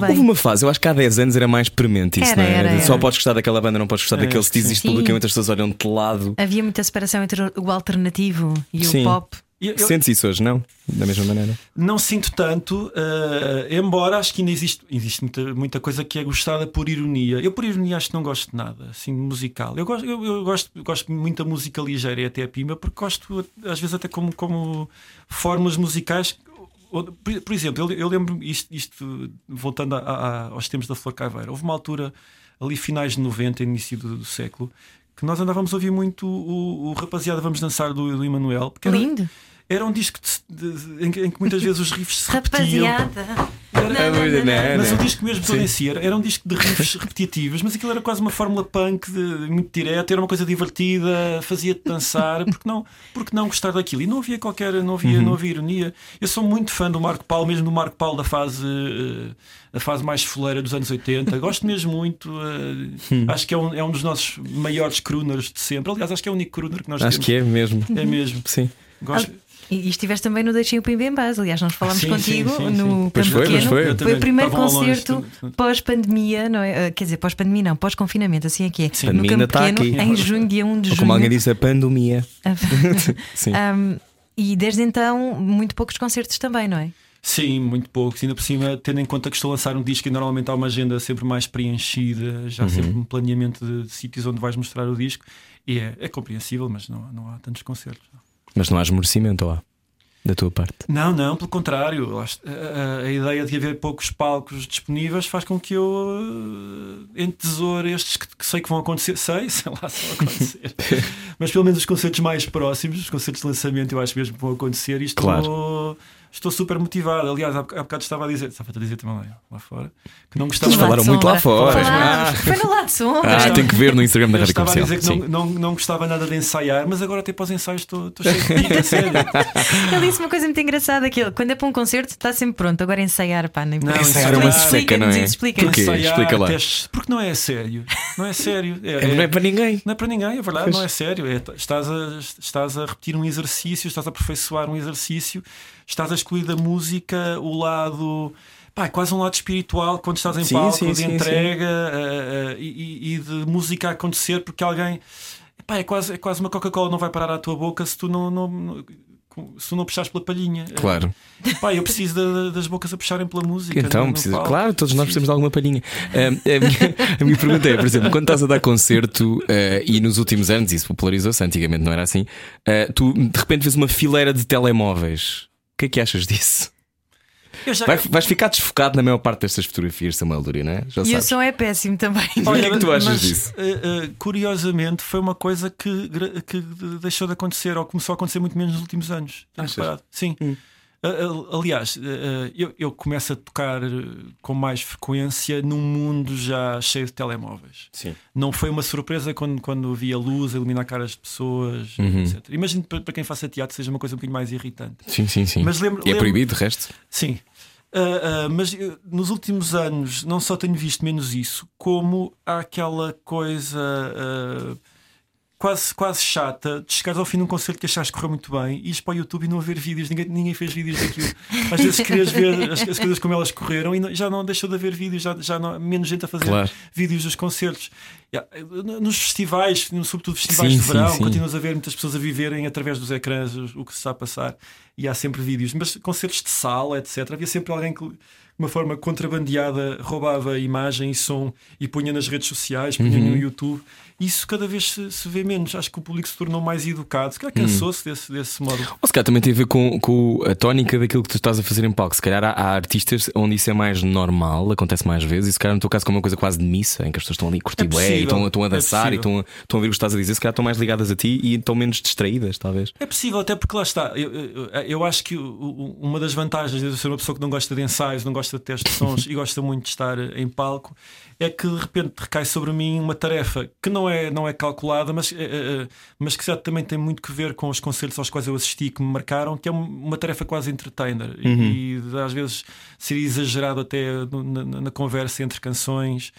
Houve uma fase, eu acho que há 10 anos era mais premente isso, Era, não é? era, De Só era. podes gostar daquela banda, não podes gostar É, daquele se diz isto publicamente, as pessoas olham de lado. Havia muita separação entre o alternativo e Sim. o pop. E eu- Sentes isso hoje, não? Da mesma maneira. Não sinto tanto, eh, embora acho que ainda existe, existe muita, muita coisa que é gostada por ironia. Eu, por ironia, acho que não gosto de nada assim musical. Eu gosto, eu, eu gosto, gosto muito da música ligeira e até a pima, porque gosto, às vezes, até como, como fórmulas musicais. Por, por exemplo, eu, eu lembro isto, isto voltando a- a- aos tempos da Flor Caveira. Houve uma altura, ali finais de 90, início do, do século, que nós andávamos a ouvir muito o, o Rapaziada Vamos Dançar do, do Emanuel. porque era- Lindo. Era um disco de- de- em, que, em que muitas vezes os riffs se repetiam. Rapaziada. Era- mas Não, o disco mesmo todo em si era, era um disco de riffs repetitivos, mas aquilo era quase uma fórmula punk de, muito direta, era uma coisa divertida, fazia-te dançar, porque não, porque não gostar daquilo? E não havia qualquer, não havia, não havia ironia. Eu sou muito fã do Marco Paulo, mesmo do Marco Paulo da fase, eh, a fase mais foleira dos anos 80. Gosto mesmo muito, eh, acho que é um, é um dos nossos maiores crooners de sempre. Aliás, acho que é o único crooner que nós Acho temos. que é mesmo. É mesmo. Sim. Gosto. E, estiveste também no Deixem o Pimba em Base. Aliás, nós falámos Sim, contigo sim, sim, no sim. Pois Campo foi, pois Pequeno. foi. Foi o primeiro Estavam concerto pós-pandemia, não é? Ah, Quer dizer, pós-pandemia não, pós-confinamento, assim é que é. Sim. No Campo está Pequeno, aqui. em junho, dia 1 de Ou junho. como alguém disse, a pandemia. [LAUGHS] Sim. Um, e desde então, muito poucos concertos também, não é? Sim, muito poucos. Ainda por cima, tendo em conta que estou a lançar um disco e normalmente há uma agenda sempre mais preenchida, já sempre um planeamento de, de sítios onde vais mostrar o disco. E é, é compreensível, mas não, não há tantos concertos. Mas não há esmorecimento, ou há? Da tua parte. Não, não, pelo contrário. A, a- a ideia de haver poucos palcos disponíveis faz com que eu eh, entesoure estes que, que sei que vão acontecer. [LAUGHS] Sei, sei lá se vão acontecer. [LAUGHS] Mas pelo menos os concertos mais próximos, os concertos de lançamento, eu acho mesmo que vão acontecer. E estou, Claro. Estou super motivado. Aliás, há, boc- há bocado estava a dizer, estava a dizer também lá, lá fora, que não gostava Eles falaram de muito lá fora. Ah. Foi no lado sombra. Ah, tem que ver no Instagram da Rádio estava a dizer que não, não, não gostava nada de ensaiar, mas agora até para os ensaios estou, estou cheio de pica, sério. [LAUGHS] Ele disse uma coisa muito engraçada: que ele, quando é para um concerto, está sempre pronto. Agora ensaiar, pá, nem Não, Ensaiar é uma seca, não é? Explica-nos. Porquê? Ensaiar Explica lá. testes- porque não é sério. Não é sério. É, É, Não é para ninguém. Não é para ninguém, é verdade, Pois. não é sério. É, estás, a, estás a repetir um exercício, estás a aperfeiçoar um exercício, estás a excluir da música o lado. Pá, é quase um lado espiritual quando estás em Sim, palco, sim, de sim, entrega eh, eh, e, e de música a acontecer, porque alguém. Pá, é, quase, é quase uma Coca-Cola não vai parar à tua boca se tu não. não- não- se não puxares pela palhinha. Claro. Pá, eu preciso da- das bocas a puxarem pela música. Então, no precisa, claro, todos nós precisamos de alguma palhinha. Ah, a, minha, a minha pergunta é, por exemplo, quando estás a dar concerto ah, e nos últimos anos isso popularizou-se, antigamente não era assim, ah, tu de repente vês uma fileira de telemóveis. O que é que achas disso? Eu já- Vai- vais ficar desfocado na maior parte destas fotografias, Samuel Dury, não é? Já E o sabes. som é péssimo também. [LAUGHS] O que é que tu achas mas, disso? eh, curiosamente, foi uma coisa que, que de- deixou de acontecer ou começou a acontecer muito menos nos últimos anos. Tenho. Sim. Hum. Ah, ah, aliás, ah, eu, eu começo a tocar com mais frequência num mundo já cheio de telemóveis. Sim. Não foi uma surpresa quando, quando vi a luz iluminar a cara das pessoas, Uhum. etc. Imagino para, para quem faça teatro seja uma coisa um bocadinho mais irritante. Sim, sim, sim. Mas lembro- e é lembro- proibido, de resto? Sim. Ah, ah, mas eu, nos últimos anos não só tenho visto menos isso, como há aquela coisa ah, quase, quase chata de chegares ao fim de um concerto que achaste que correu muito bem e ires para o YouTube e não haver vídeos, ninguém, ninguém fez vídeos daquilo. Às vezes querias ver as, as coisas como elas correram e não- já não deixou de haver vídeos, já, já não, menos gente a fazer Claro. vídeos dos concertos. Nos festivais, sobretudo festivais Sim, de verão, sim. continuas a ver muitas pessoas a viverem através dos ecrãs o que se está a passar e há sempre vídeos. Mas concertos de sala, etc. Havia sempre alguém que, de uma forma contrabandeada, roubava imagem e som e punha nas redes sociais, punha Uhum. no YouTube. Isso cada vez se, se vê menos. Acho que o público se tornou mais educado. Se calhar Uhum. cansou-se desse, desse modo. Ou se calhar também tem a ver com, com a tónica daquilo que tu estás a fazer em palco. Se calhar há, há artistas onde isso é mais normal, acontece mais vezes, e se calhar no teu caso, como uma coisa quase de missa, em que as pessoas estão ali a curtir É e possível, estão, a é dançar e possível. estão, a- estão a ouvir o que estás a dizer, se calhar estão mais ligadas a ti e estão menos distraídas, talvez. É possível, até porque lá está. Eu, eu, eu acho que uma das vantagens de eu ser uma pessoa que não gosta de ensaios, não gosta de testes de sons e gosta muito de estar em palco, é que de repente recai sobre mim uma tarefa que não é, não é calculada, mas, eh, eh, mas que certamente tem muito que ver com os concertos aos quais eu assisti que me marcaram, que é um- uma tarefa quase entertainer e, e às vezes seria exagerado até na, na conversa entre canções.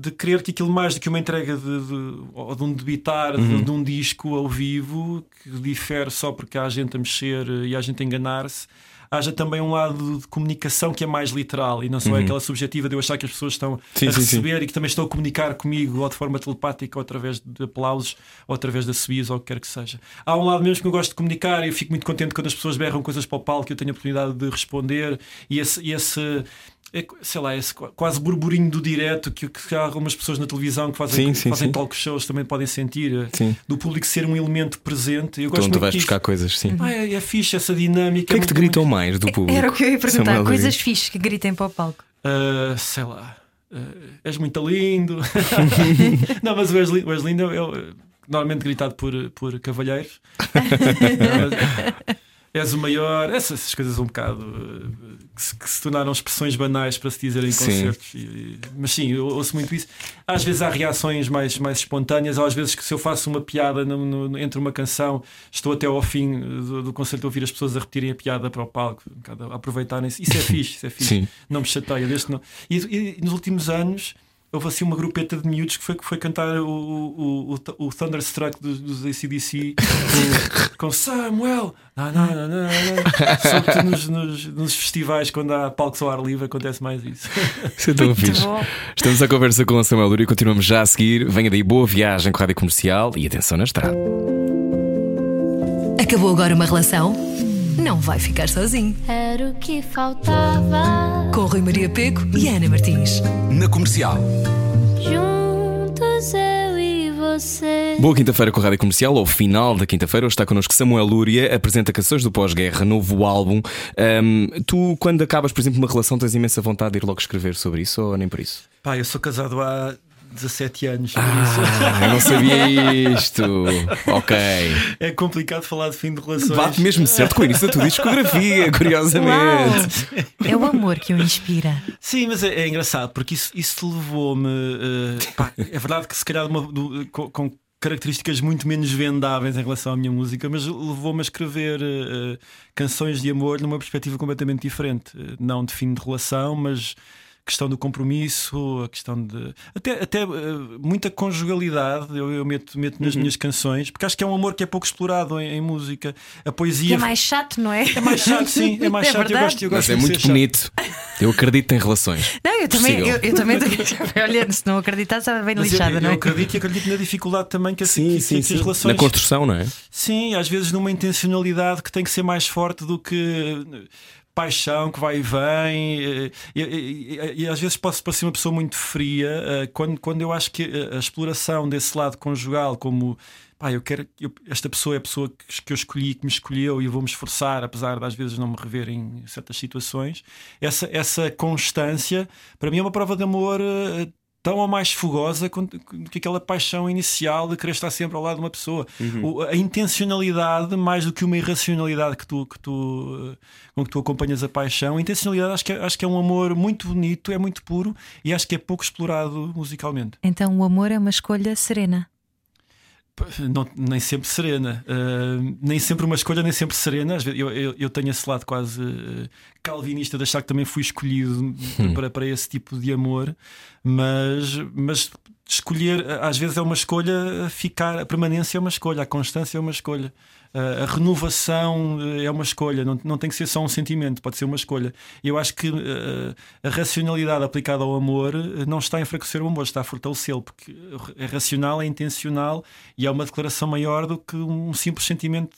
De querer que aquilo mais do que uma entrega de, de, ou de um debitar de, de um disco ao vivo que difere só porque há gente a mexer e há gente a enganar-se, haja também um lado de comunicação que é mais literal e não só é aquela subjetiva de eu achar que as pessoas estão Sim, a sim, sim. receber e que também estão a comunicar comigo ou de forma telepática ou através de aplausos ou através de assobios ou o que quer que seja. Há um lado mesmo que eu gosto de comunicar e eu fico muito contente quando as pessoas berram coisas para o palco que eu tenho a oportunidade de responder e esse, e esse é, sei lá, esse qu- quase burburinho do direto que, que há algumas pessoas na televisão que fazem, Sim, que sim, fazem sim. talk shows também podem sentir eh, Sim. do público ser um elemento presente. Eu Então gosto tu muito vais buscar coisas, sim. Ah, é, é fixe essa dinâmica. O que é que te muito- gritam mais do público? Era o que eu ia perguntar. Samuel? Coisas fixes que gritem para o palco. Ah, sei lá, ah, és muito lindo. [LAUGHS] [LAUGHS] não, mas o és, o és lindo é, é normalmente gritado por, por cavalheiros. [LAUGHS] És o maior. Essas, essas coisas um bocado que se, que se tornaram expressões banais para se dizer em Sim. concertos. E- e- mas sim, eu ouço muito isso. Às vezes há reações mais, mais espontâneas, ou às vezes que se eu faço uma piada no- no- entre uma canção, estou até ao fim do, do concerto a ouvir as pessoas a repetirem a piada para o palco, aproveitarem-se. Isso é [LAUGHS] fixe, isso é fixe Sim. não me chateia. Desde não... e, e nos últimos anos houve assim uma grupeta de miúdos que foi, que foi cantar o, o, o, o Thunderstruck dos, dos ACDC com, [LAUGHS] com Samuel. Não, não, não, não, não. Sobretudo nos, nos, nos festivais, quando há palcos ao ar livre, acontece mais isso. Isso é tão Muito fixe. bom. Estamos à conversa com o Samuel Dury e continuamos já a seguir. Venha daí boa viagem com a rádio comercial e atenção na estrada. Acabou agora uma relação? Não vai ficar sozinho. Era o que faltava. Com Rui Maria Peco e Ana Martins. Na comercial. Juntos eu e você. Boa quinta-feira com a Rádio Comercial. Ao final da quinta-feira hoje está connosco Samuel Lúria, apresenta canções do pós-guerra, novo álbum. Ahm, tu, quando acabas, por exemplo, uma relação, tens imensa vontade de ir logo escrever sobre isso ou nem por isso? Pá, eu sou casado há 17 anos, Ah, eu não sabia isto. Ok. isso [LAUGHS] é complicado falar de fim de relações. Bate mesmo certo com o início da tua discografia, [LAUGHS] curiosamente. É o amor que o inspira. Sim, mas é, é engraçado porque isso, isso levou-me. pá, é verdade que se calhar uma- do- com, com características muito menos vendáveis em relação à minha música, mas levou-me a escrever eh, canções de amor numa perspectiva completamente diferente. Eh, não de fim de relação, mas questão do compromisso, a questão de. Até, até eh, muita conjugalidade eu, eu meto, meto Uhum. nas minhas canções, porque acho que é um amor que é pouco explorado em, em música. A poesia. é mais chato, não é? é mais chato, sim, é mais [LAUGHS] É chato. Eu gosto, eu Mas gosto é de ser muito chato. bonito. Eu acredito em relações. Não, eu também, Possível. eu, eu também [LAUGHS] Olha, se não acreditar, estava bem Mas eu- lixada, eu, não é? acredito e acredito na dificuldade também que, as- que- que as relações. Na construção, não é? Sim, às vezes numa intencionalidade que tem que ser mais forte do que paixão que vai e vem. eh, E, e- e- às vezes posso parecer uma pessoa muito fria eh, quando, quando eu acho que a, exploração desse lado conjugal, como pá, eu quero eu- esta pessoa é a pessoa que, que eu escolhi, que me escolheu e eu vou me esforçar, apesar de às vezes não me rever em certas situações. Essa, essa constância, para mim, é uma prova de amor. eh, Tão ou mais fogosa que aquela paixão inicial de querer estar sempre ao lado de uma pessoa. O- a intencionalidade, mais do que uma irracionalidade que tu, que tu, eh, com que tu acompanhas a paixão, a intencionalidade acho que, é, acho que é um amor muito bonito, é muito puro e acho que é pouco explorado musicalmente. Então o amor é uma escolha serena. Não- nem sempre serena, Uh, nem sempre uma escolha, nem sempre serena. Às vezes eu, eu, eu tenho esse lado quase uh, calvinista de achar que também fui escolhido para, para esse tipo de amor, mas, mas escolher às vezes é uma escolha, ficar, a permanência é uma escolha, a constância é uma escolha. Uh, a renovação uh, é uma escolha, não, não tem que ser só um sentimento, pode ser uma escolha. E eu acho que uh, a racionalidade aplicada ao amor uh, não está a enfraquecer o amor, está a fortalecê-lo, porque é racional, é intencional e é uma declaração maior do que um simples sentimento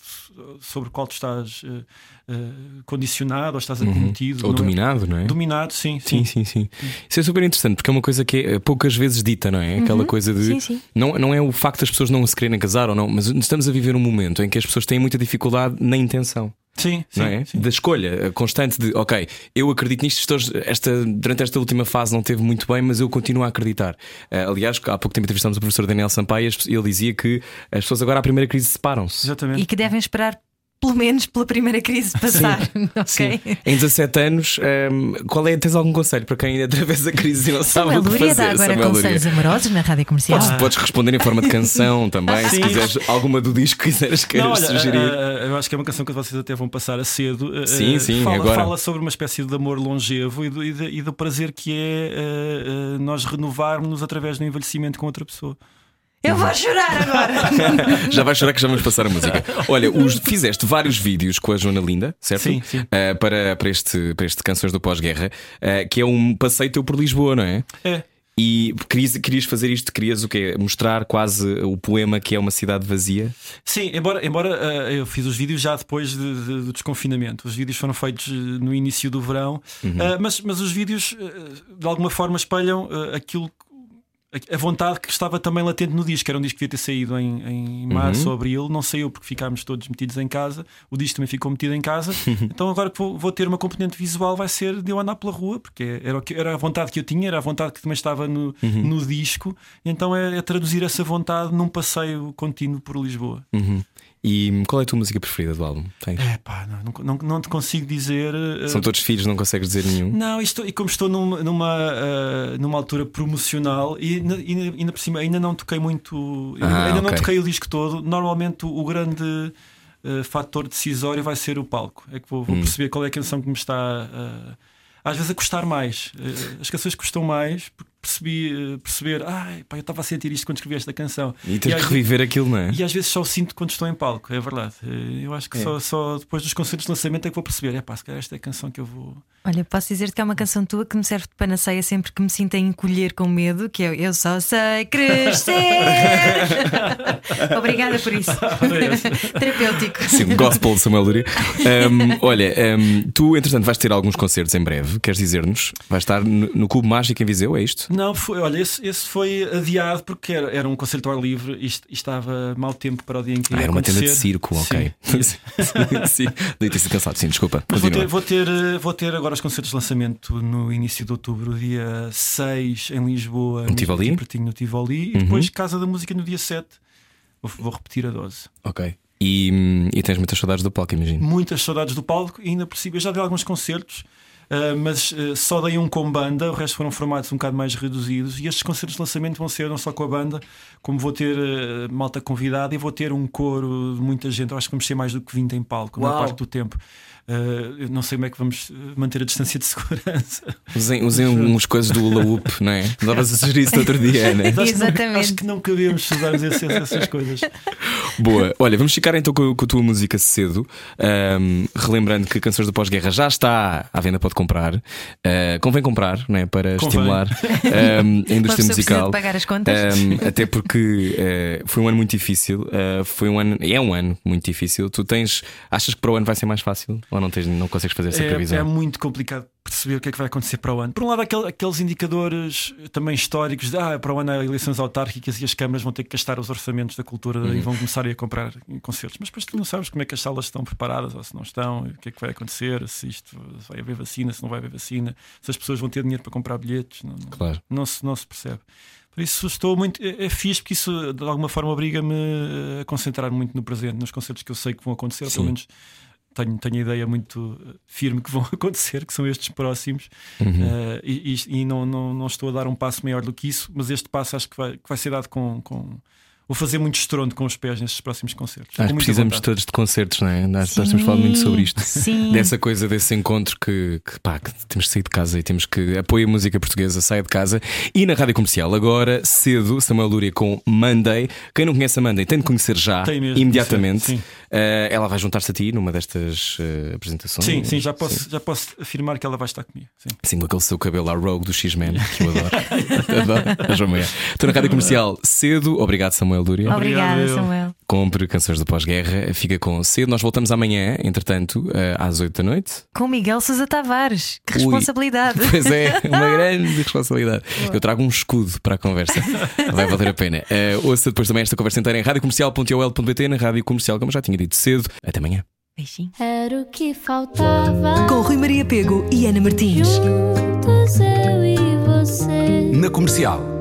sobre o qual tu estás uh, uh, condicionado ou estás acometido. Ou não é? dominado, não é? Dominado, sim, sim. Sim, sim, sim. Isso é super interessante porque é uma coisa que é poucas vezes dita, não é? Aquela coisa de. Sim, sim. Não, não é o facto das pessoas não se quererem casar ou não, mas estamos a viver um momento em que as pessoas têm muita dificuldade na intenção. Sim, sim, não é? sim. Da escolha constante de, ok, eu acredito nisto, estou, esta, durante esta última fase não teve muito bem, mas eu continuo a acreditar. Ah, aliás, há pouco tempo entrevistámos o professor Daniel Sampaio e ele dizia que as pessoas agora à primeira crise separam-se. Exatamente. E que devem esperar pelo menos pela primeira crise passar. [LAUGHS] Sim. ok? Em 17 anos, ahm, qual é? Tens algum conselho para quem atravessa a crise e não sabe Samuel o que Lúria fazer? dá agora conselhos amorosos na rádio comercial. Podes, podes responder em forma de canção [LAUGHS] também, se Sim. quiseres alguma do disco que quiseres Não, queiras olha, sugerir. eh, eh, eu acho que é uma canção que vocês até vão passar a cedo. Eh, Sim, sim, fala, agora. fala sobre uma espécie de amor longevo e do, e do- e do prazer que é nós renovarmos-nos através do envelhecimento com outra pessoa. Eu vou chorar agora. [LAUGHS] Já vais chorar que já vamos passar a música. Olha, os- fizeste vários vídeos com a Joana Linda, certo? Sim, sim. Ah, para, para, este, para este Canções do Pós-Guerra, ah, que é um passeio teu por Lisboa, não é? É. E querias, querias fazer isto, querias o quê? Mostrar quase o poema que é uma cidade vazia? Sim, embora, embora eh, eu fiz os vídeos já depois de- de- do desconfinamento. Os vídeos foram feitos no início do verão, Eh, mas, mas os vídeos de alguma forma espelham aquilo. A a vontade que estava também latente no disco, era um disco que devia ter saído em, em março ou abril, não saiu porque ficámos todos metidos em casa, o disco também ficou metido em casa. [LAUGHS] então, agora que vou, vou ter uma componente visual, vai ser de eu andar pela rua, porque era, o que- era a vontade que eu tinha, era a vontade que também estava no, no disco. Então, é, é traduzir essa vontade num passeio contínuo por Lisboa. Uhum. E qual é a tua música preferida do álbum? Tens? É pá, não, não, não, não te consigo dizer. eh, São todos filhos, não consegues dizer nenhum. Não, isto, e como estou numa, numa, eh, numa altura promocional e ainda, por cima ainda não toquei muito, ainda, Ah, ainda não ok. toquei o disco todo. Normalmente o, o grande eh, fator decisório vai ser o palco. É que vou, Hum. vou perceber qual é a canção que me está eh, às vezes a custar mais. As canções custam mais porque percebi, eh, perceber, ai, pá, eu estava a sentir isto quando escrevi esta canção. E tens que reviver aquilo, não é? E às vezes só o sinto quando estou em palco, é verdade. Eh, Eu acho que É. só, só depois dos concertos de lançamento é que vou perceber, é pá, se calhar esta é a canção que eu vou. Olha, posso dizer-te que é uma canção tua que me serve de panaceia sempre que me sinto a encolher com medo, que é Eu só sei crescer. [LAUGHS] Obrigada por isso. Terapêutico. Sim, gospel de Samuel Luria. Um, olha, um, tu, entretanto, vais ter alguns concertos em breve, queres dizer-nos? Vais estar no, no Cubo Mágico em Viseu, é isto? Não, foi, olha, esse, esse foi adiado porque era, era um concerto ao ar livre e e estava mau tempo para o dia em que Ah, era uma tenda de circo, ok. Sim. [LAUGHS] sim. Daí ter sido cansado, sim, desculpa. Mas vou ter, vou, ter, eh, vou ter agora os concertos de lançamento no início de outubro, dia 6 em Lisboa, No Tivoli? pertinho no Tivoli, Uhum. e depois Casa da Música no dia 7. Vou, vou repetir a dose. Ok. E, hum, e tens muitas saudades do palco, imagino. Muitas saudades do palco e ainda por cima, eu já dei alguns concertos. Ah, mas ah, só dei um com banda, o resto foram formatos um bocado mais reduzidos. E estes concertos de lançamento vão ser não só com a banda, como vou ter ah, malta convidada e vou ter um coro de muita gente. Eu acho que vamos ser mais do que 20 em palco, na Uau. parte do tempo. Eu não sei como é que vamos ah, manter a distância de [LAUGHS] segurança. Usem, usem umas coisas do Hula Hoop, não é? Davas a sugerir isso no outro dia, não é? Acho que não- Exatamente. acho que não cabemos usarmos esse- essas coisas. Boa. Olha, vamos ficar então com, com a tua música cedo. Ahm, relembrando que Canções do Pós-Guerra já está à venda, pode comprar. Ah, convém comprar, não é? Para Convém. estimular [LAUGHS] ahm, a indústria musical. pagar as contas. Ahm, [LAUGHS] até porque eh, foi um ano muito difícil. eh, foi um ano, é um ano muito difícil. Tu tens, achas que para o ano vai ser mais fácil? Ou não, tens, não consegues fazer essa É, previsão? é muito complicado perceber o que é que vai acontecer para o ano. Por um lado, aquele- aqueles indicadores também históricos de ah, para o ano há eleições autárquicas e as câmaras vão ter que gastar os orçamentos da cultura Uhum. e vão começar a comprar concertos. Mas depois tu não sabes como é que as salas estão preparadas ou se não estão, o que é que vai acontecer, se isto se vai haver vacina, se não vai haver vacina, se as pessoas vão ter dinheiro para comprar bilhetes. Não, não- Claro. não se, não se percebe. Por isso estou muito. É, é fixe porque isso de alguma forma obriga-me a concentrar muito no presente, nos concertos que eu sei que vão acontecer, ou Sim. pelo menos tenho, tenho a ideia muito eh, firme que vão [LAUGHS] acontecer, que são estes próximos, Uhum. Eh, e, e- e não, não, não estou a dar um passo maior do que isso, mas este passo acho que vai, que vai ser dado com. com Vou fazer muito estrondo com os pés nestes próximos concertos. Acho que precisamos vontade. todos de concertos, não é? Nós, nós temos falado muito sobre isto. Sim. Dessa coisa, desse encontro que, que, pá, que temos que sair de casa e temos que apoiar a música portuguesa, saia de casa. E na rádio comercial, agora cedo, Samuel Lúria com Monday. Quem não conhece a Monday tem de conhecer já, Tem mesmo de imediatamente. conhecer, sim. Eh, ela vai juntar-se a ti numa destas eh, apresentações. Sim, sim, já posso, já posso afirmar que ela vai estar comigo. Sim. Sim, com aquele seu cabelo à Rogue do X-Men, que eu adoro. [LAUGHS] adoro. Estou na rádio comercial cedo. Obrigado, Samuel Lúria. Obrigada, Obrigado, eu. Samuel. Compre canções do pós-guerra. Fica com cedo. Nós voltamos amanhã, entretanto, eh, às 8 da noite. Com Miguel Sousa Tavares. Que Ui. responsabilidade. [LAUGHS] Pois é, uma [LAUGHS] grande responsabilidade. Eu trago um escudo para a conversa. [LAUGHS] Vai valer a pena. Uh, ouça depois também esta conversa inteira em radiocomercial.ol.pt, na rádio comercial, como já tinha dito cedo. Até amanhã. Beijinho. Era o que faltava. Com Rui Maria Pego e Ana Martins. Juntos eu e você. Na comercial.